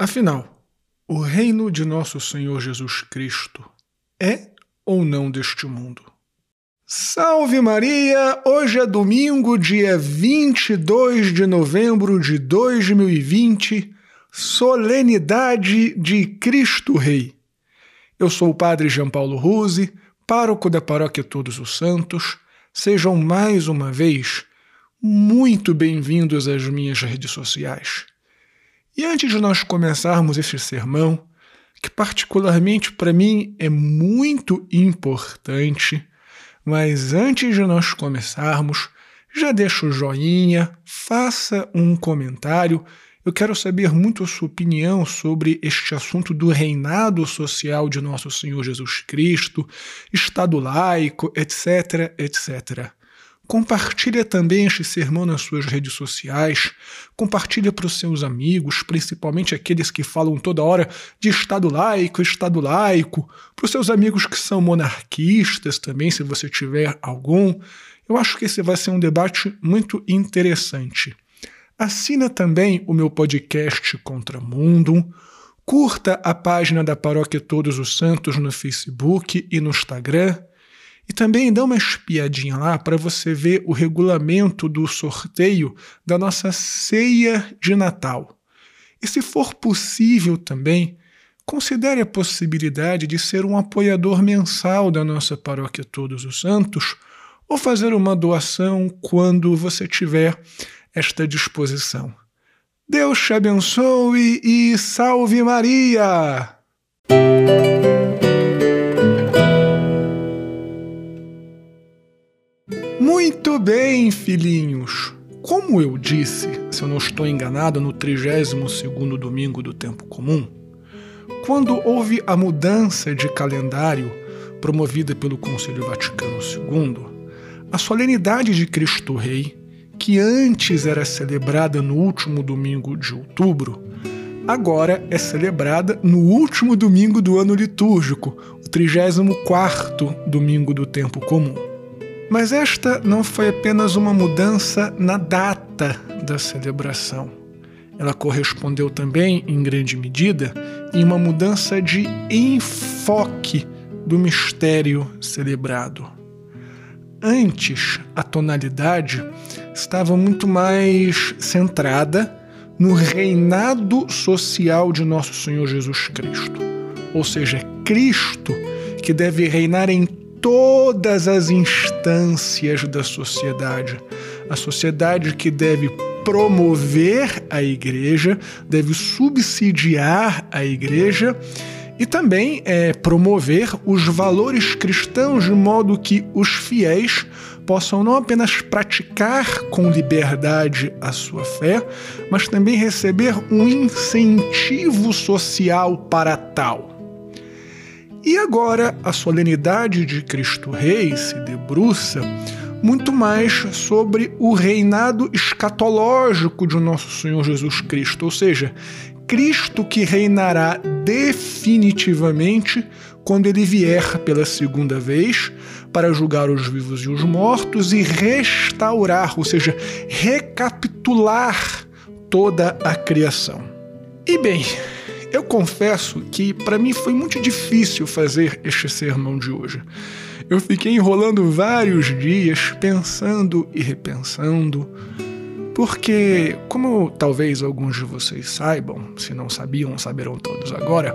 Afinal, o reino de nosso Senhor Jesus Cristo é ou não deste mundo? Salve Maria! Hoje é domingo, dia 22 de novembro de 2020, solenidade de Cristo Rei. Eu sou o Padre João Paulo Ruse, pároco da Paróquia Todos os Santos. Sejam mais uma vez muito bem-vindos às minhas redes sociais. E antes de nós começarmos este sermão, que particularmente para mim é muito importante, mas antes de nós começarmos, já deixa o joinha, faça um comentário. Eu quero saber muito a sua opinião sobre este assunto do reinado social de nosso Senhor Jesus Cristo, Estado laico, etc, etc. Compartilha também este sermão nas suas redes sociais, compartilha para os seus amigos, principalmente aqueles que falam toda hora de Estado laico, Estado laico, para os seus amigos que são monarquistas também, se você tiver algum. Eu acho que esse vai ser um debate muito interessante. Assina também o meu podcast Contra Mundo, curta a página da Paróquia Todos os Santos no Facebook e no Instagram e também dá uma espiadinha lá para você ver o regulamento do sorteio da nossa ceia de Natal. E se for possível também, considere a possibilidade de ser um apoiador mensal da nossa Paróquia Todos os Santos ou fazer uma doação quando você tiver esta disposição. Deus te abençoe e salve Maria! Muito bem, filhinhos. Como eu disse, se eu não estou enganado, no 32º domingo do tempo comum, quando houve a mudança de calendário promovida pelo Conselho Vaticano II, a solenidade de Cristo Rei, que antes era celebrada no último domingo de outubro, agora é celebrada no último domingo do ano litúrgico, o 34º domingo do tempo comum. Mas esta não foi apenas uma mudança na data da celebração. Ela correspondeu também, em grande medida, em uma mudança de enfoque do mistério celebrado. Antes, a tonalidade estava muito mais centrada no reinado social de nosso Senhor Jesus Cristo. Ou seja, Cristo que deve reinar em todas as instâncias da sociedade. A sociedade que deve promover a igreja, deve subsidiar a igreja e também é, promover os valores cristãos de modo que os fiéis possam não apenas praticar com liberdade a sua fé, mas também receber um incentivo social para tal. E agora a solenidade de Cristo Rei se debruça muito mais sobre o reinado escatológico de nosso Senhor Jesus Cristo, ou seja, Cristo que reinará definitivamente quando ele vier pela segunda vez para julgar os vivos e os mortos e restaurar, ou seja, recapitular toda a criação. E bem, eu confesso que para mim foi muito difícil fazer este sermão de hoje. Eu fiquei enrolando vários dias, pensando e repensando, porque, como talvez alguns de vocês saibam, se não sabiam, saberão todos agora,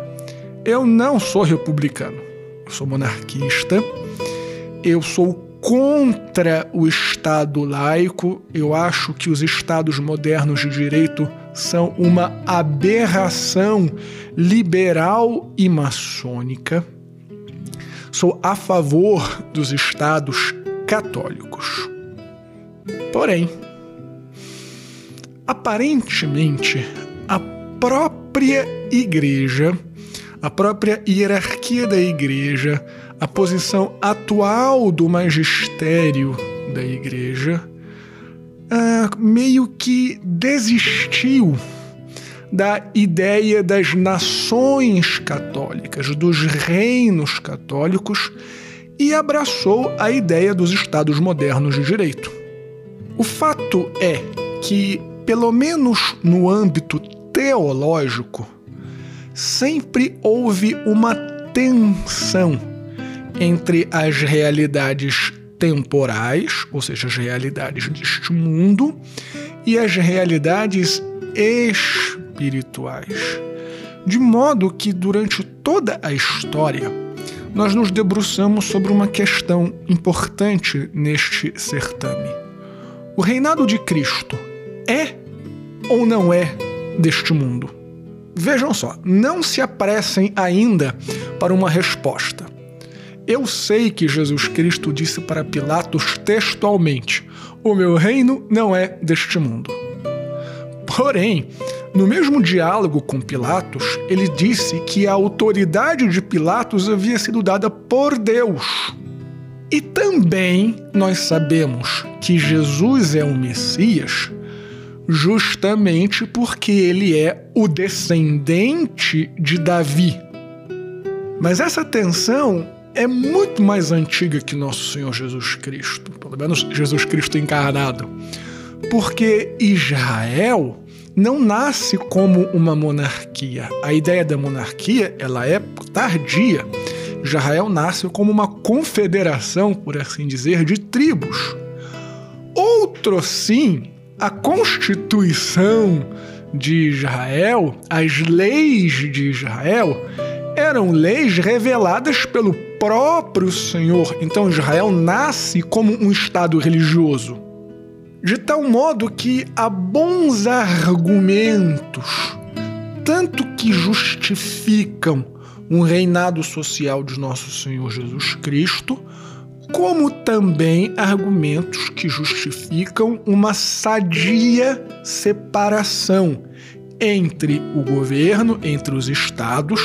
eu não sou republicano, eu sou monarquista, eu sou contra o Estado laico, eu acho que os Estados modernos de direito são uma aberração liberal e maçônica. Sou a favor dos estados católicos. Porém, aparentemente, a própria igreja, a própria hierarquia da igreja, a posição atual do magistério da igreja uh, meio que desistiu da ideia das nações católicas, dos reinos católicos, e abraçou a ideia dos estados modernos de direito. O fato é que, pelo menos no âmbito teológico, sempre houve uma tensão entre as realidades temporais, ou seja, as realidades deste mundo, e as realidades espirituais. De modo que durante toda a história, nós nos debruçamos sobre uma questão importante neste certame. O reinado de Cristo é ou não é deste mundo? Vejam só, não se apressem ainda para uma resposta. Eu sei que Jesus Cristo disse para Pilatos textualmente: O meu reino não é deste mundo. Porém, no mesmo diálogo com Pilatos, ele disse que a autoridade de Pilatos havia sido dada por Deus. E também nós sabemos que Jesus é o Messias justamente porque ele é o descendente de Davi. Mas essa tensão é muito mais antiga que nosso Senhor Jesus Cristo, pelo menos Jesus Cristo encarnado, porque Israel não nasce como uma monarquia. A ideia da monarquia ela é tardia. Israel nasce como uma confederação, por assim dizer, de tribos. Outro sim, a constituição de Israel, as leis de Israel, eram leis reveladas pelo próprio Senhor. Então Israel nasce como um Estado religioso. De tal modo que há bons argumentos, tanto que justificam um reinado social de nosso Senhor Jesus Cristo, como também argumentos que justificam uma sadia separação entre o governo, entre os estados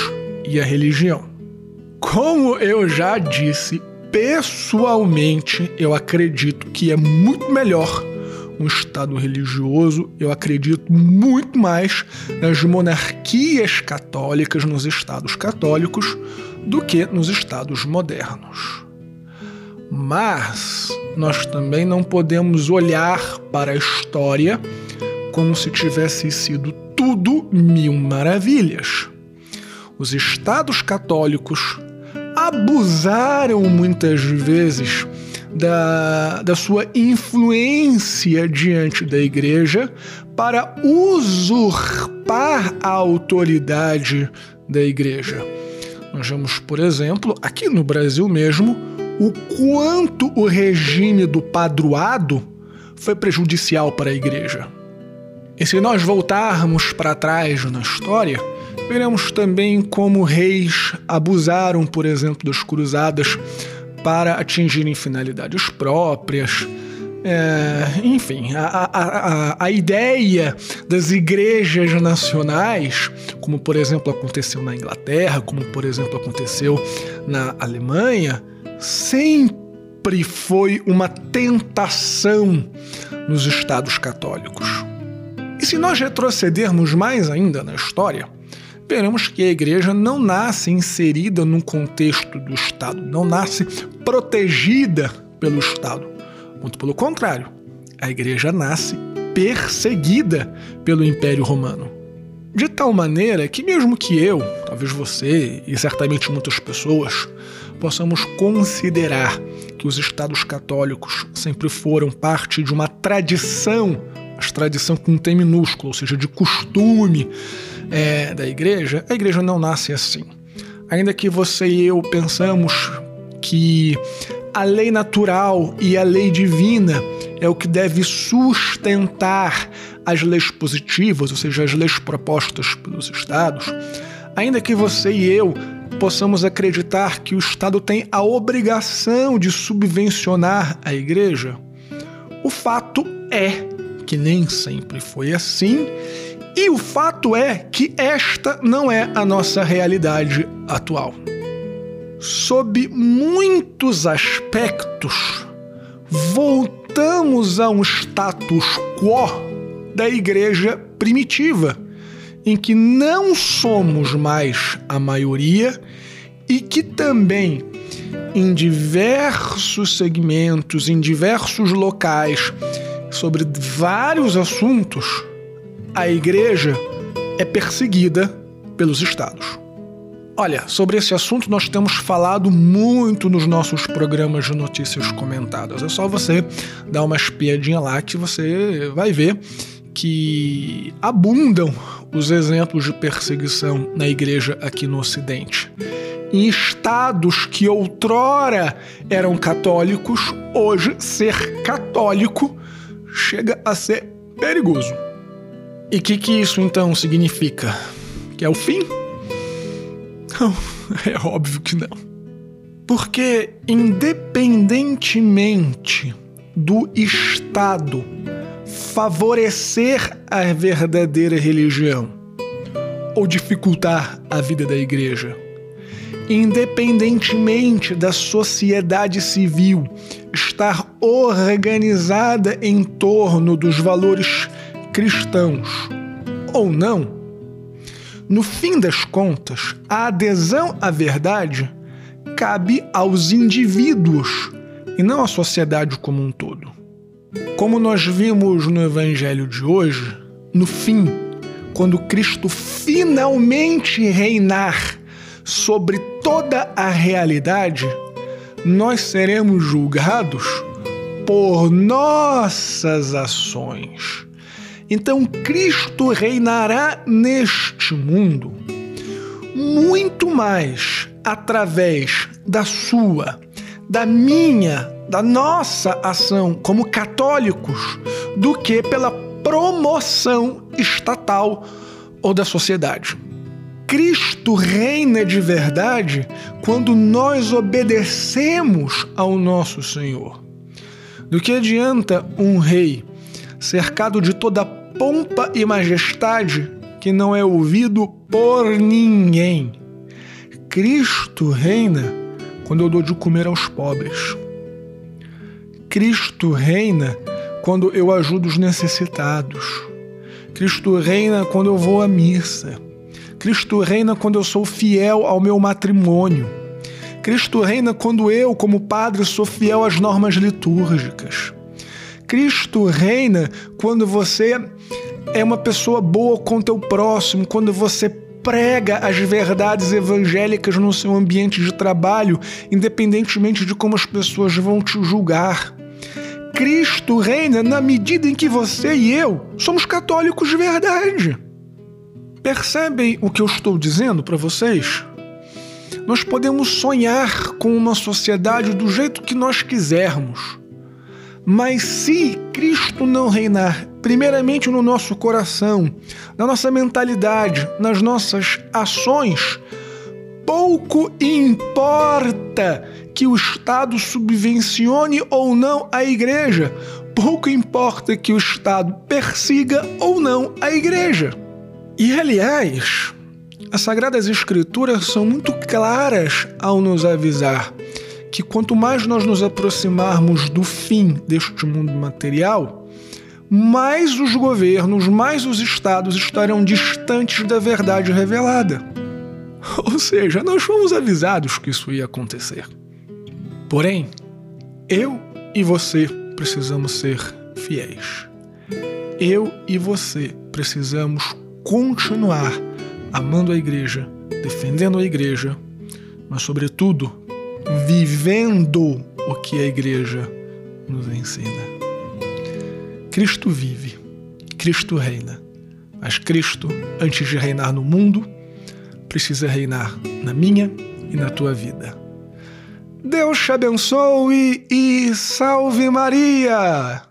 e a religião. Como eu já disse, pessoalmente eu acredito que é muito melhor um Estado religioso, eu acredito muito mais nas monarquias católicas, nos Estados católicos, do que nos Estados modernos. Mas nós também não podemos olhar para a história como se tivesse sido tudo mil maravilhas. Os estados católicos abusaram muitas vezes da, da sua influência diante da igreja para usurpar a autoridade da igreja. Nós vemos, por exemplo, aqui no Brasil mesmo, o quanto o regime do padroado foi prejudicial para a igreja. E se nós voltarmos para trás na história, veremos também como reis abusaram, por exemplo, das cruzadas para atingirem finalidades próprias. É, enfim, a, a, a, ideia das igrejas nacionais, como por exemplo aconteceu na Inglaterra, como por exemplo aconteceu na Alemanha, sempre foi uma tentação nos estados católicos. E se nós retrocedermos mais ainda na história, veremos que a igreja não nasce inserida num contexto do Estado, não nasce protegida pelo Estado. Muito pelo contrário, a igreja nasce perseguida pelo Império Romano. De tal maneira que, mesmo que eu, talvez você e certamente muitas pessoas, possamos considerar que os estados católicos sempre foram parte de uma tradição, mas tradição com um T minúsculo, ou seja, de costume é, da igreja, a igreja não nasce assim. Ainda que você e eu pensamos que a lei natural e a lei divina é o que deve sustentar as leis positivas, ou seja, as leis propostas pelos estados, ainda que você e eu possamos acreditar que o Estado tem a obrigação de subvencionar a igreja, o fato é que nem sempre foi assim, e o fato é que esta não é a nossa realidade atual. Sob muitos aspectos, voltamos a um status quo da igreja primitiva em que não somos mais a maioria e que também em diversos segmentos, em diversos locais, sobre vários assuntos, a igreja é perseguida pelos estados. Olha, sobre esse assunto nós temos falado muito nos nossos programas de notícias comentadas. É só você dar uma espiadinha lá que você vai ver que abundam os exemplos de perseguição na igreja aqui no Ocidente. Em estados que outrora eram católicos, hoje ser católico chega a ser perigoso. E o que, que isso então significa? Que é o fim? Não, é óbvio que não. Porque, independentemente do Estado favorecer a verdadeira religião ou dificultar a vida da igreja, independentemente da sociedade civil estar organizada em torno dos valores cristãos ou não, no fim das contas, a adesão à verdade cabe aos indivíduos e não à sociedade como um todo. Como nós vimos no Evangelho de hoje, no fim, quando Cristo finalmente reinar sobre toda a realidade, nós seremos julgados por nossas ações então Cristo reinará neste mundo muito mais através da sua, da minha, da nossa ação como católicos do que pela promoção estatal ou da sociedade. Cristo reina de verdade quando nós obedecemos ao nosso Senhor. Do que adianta um rei cercado de toda pompa e majestade que não é ouvido por ninguém. Cristo reina quando eu dou de comer aos pobres. Cristo reina quando eu ajudo os necessitados. Cristo reina quando eu vou à missa. Cristo reina quando eu sou fiel ao meu matrimônio. Cristo reina quando eu, como padre, sou fiel às normas litúrgicas. Cristo reina quando você é uma pessoa boa com teu próximo, quando você prega as verdades evangélicas no seu ambiente de trabalho, independentemente de como as pessoas vão te julgar. Cristo reina na medida em que você e eu somos católicos de verdade. Percebem o que eu estou dizendo para vocês? Nós podemos sonhar com uma sociedade do jeito que nós quisermos. Mas se Cristo não reinar primeiramente no nosso coração, na nossa mentalidade, nas nossas ações, pouco importa que o Estado subvencione ou não a igreja, pouco importa que o Estado persiga ou não a igreja. E aliás, as Sagradas Escrituras são muito claras ao nos avisar que quanto mais nós nos aproximarmos do fim deste mundo material, mais os governos, mais os estados estarão distantes da verdade revelada. Ou seja, nós fomos avisados que isso ia acontecer. Porém, eu e você precisamos ser fiéis. Eu e você precisamos continuar amando a igreja, defendendo a igreja, mas, sobretudo, vivendo o que a igreja nos ensina. Cristo vive, Cristo reina, mas Cristo, antes de reinar no mundo, precisa reinar na minha e na tua vida. Deus te abençoe e salve Maria!